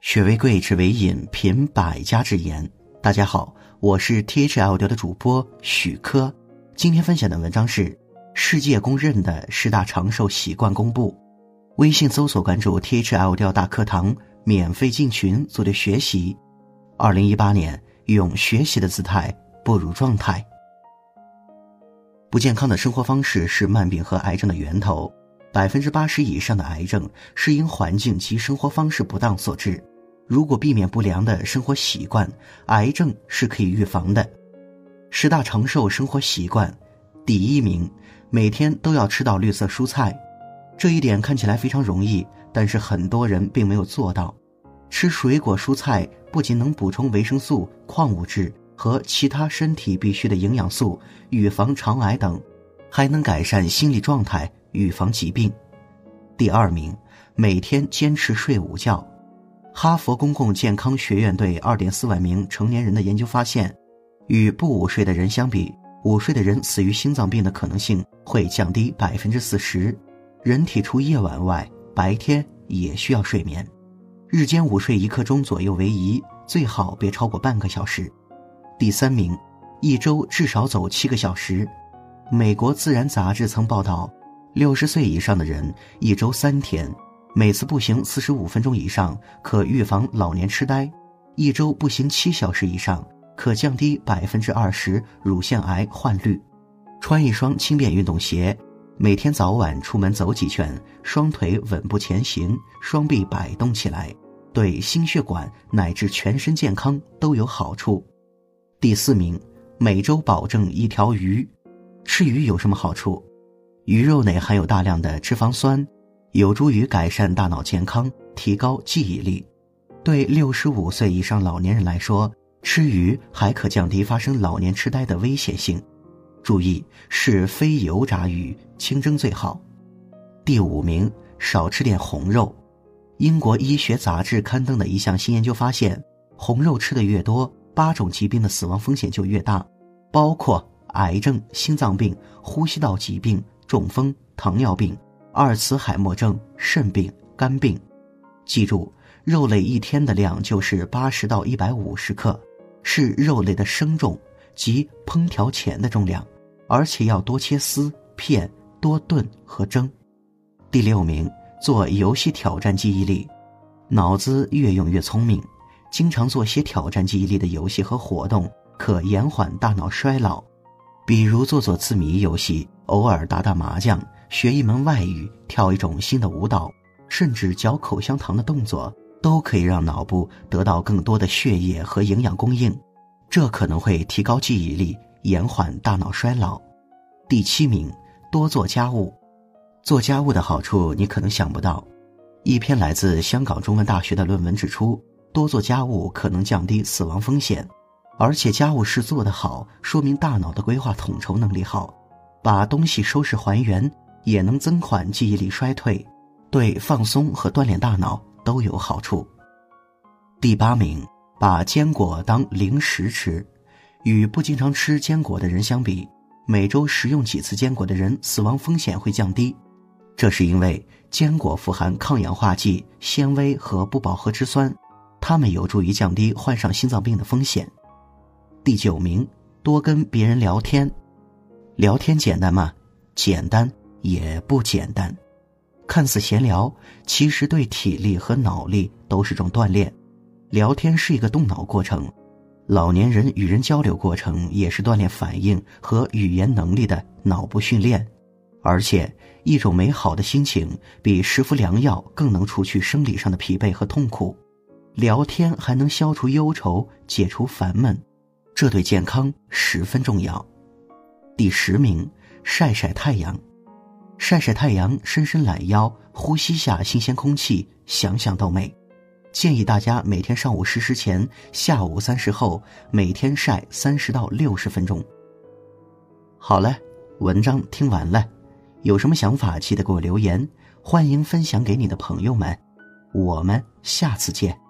学为贵，只为引，品百家之言。大家好，我是 T H L 的主播许科。今天分享的文章是世界公认的十大长寿习惯公布。微信搜索关注 T H L 调大课堂，免费进群组队学习。二零一八年，用学习的姿态步入状态。不健康的生活方式是慢病和癌症的源头。百分之八十以上的癌症是因环境及生活方式不当所致。如果避免不良的生活习惯，癌症是可以预防的。十大长寿生活习惯，第一名，每天都要吃到绿色蔬菜。这一点看起来非常容易，但是很多人并没有做到。吃水果蔬菜不仅能补充维生素、矿物质和其他身体必需的营养素，预防肠癌等，还能改善心理状态。预防疾病，第二名，每天坚持睡午觉。哈佛公共健康学院对二点四万名成年人的研究发现，与不午睡的人相比，午睡的人死于心脏病的可能性会降低百分之四十。人体除夜晚外，白天也需要睡眠，日间午睡一刻钟左右为宜，最好别超过半个小时。第三名，一周至少走七个小时。美国自然杂志曾报道。六十岁以上的人，一周三天，每次步行四十五分钟以上，可预防老年痴呆；一周步行七小时以上，可降低百分之二十乳腺癌患率。穿一双轻便运动鞋，每天早晚出门走几圈，双腿稳步前行，双臂摆动起来，对心血管乃至全身健康都有好处。第四名，每周保证一条鱼。吃鱼有什么好处？鱼肉内含有大量的脂肪酸，有助于改善大脑健康，提高记忆力。对六十五岁以上老年人来说，吃鱼还可降低发生老年痴呆的危险性。注意是非油炸鱼，清蒸最好。第五名，少吃点红肉。英国医学杂志刊登的一项新研究发现，红肉吃的越多，八种疾病的死亡风险就越大，包括癌症、心脏病、呼吸道疾病。中风、糖尿病、阿尔茨海默症、肾病、肝病，记住，肉类一天的量就是八十到一百五十克，是肉类的生重及烹调前的重量，而且要多切丝片，多炖和蒸。第六名，做游戏挑战记忆力，脑子越用越聪明，经常做些挑战记忆力的游戏和活动，可延缓大脑衰老。比如做做字谜游戏，偶尔打打麻将，学一门外语，跳一种新的舞蹈，甚至嚼口香糖的动作，都可以让脑部得到更多的血液和营养供应，这可能会提高记忆力，延缓大脑衰老。第七名，多做家务。做家务的好处你可能想不到。一篇来自香港中文大学的论文指出，多做家务可能降低死亡风险。而且家务事做得好，说明大脑的规划统筹能力好，把东西收拾还原，也能增缓记忆力衰退，对放松和锻炼大脑都有好处。第八名，把坚果当零食吃，与不经常吃坚果的人相比，每周食用几次坚果的人死亡风险会降低，这是因为坚果富含抗氧化剂、纤维和不饱和脂酸，它们有助于降低患上心脏病的风险。第九名，多跟别人聊天。聊天简单吗？简单也不简单。看似闲聊，其实对体力和脑力都是种锻炼。聊天是一个动脑过程，老年人与人交流过程也是锻炼反应和语言能力的脑部训练。而且，一种美好的心情比食服良药更能除去生理上的疲惫和痛苦。聊天还能消除忧愁，解除烦闷。这对健康十分重要。第十名，晒晒太阳，晒晒太阳，伸伸懒腰，呼吸下新鲜空气，想想都美。建议大家每天上午十时前，下午三时后，每天晒三十到六十分钟。好了，文章听完了，有什么想法记得给我留言，欢迎分享给你的朋友们。我们下次见。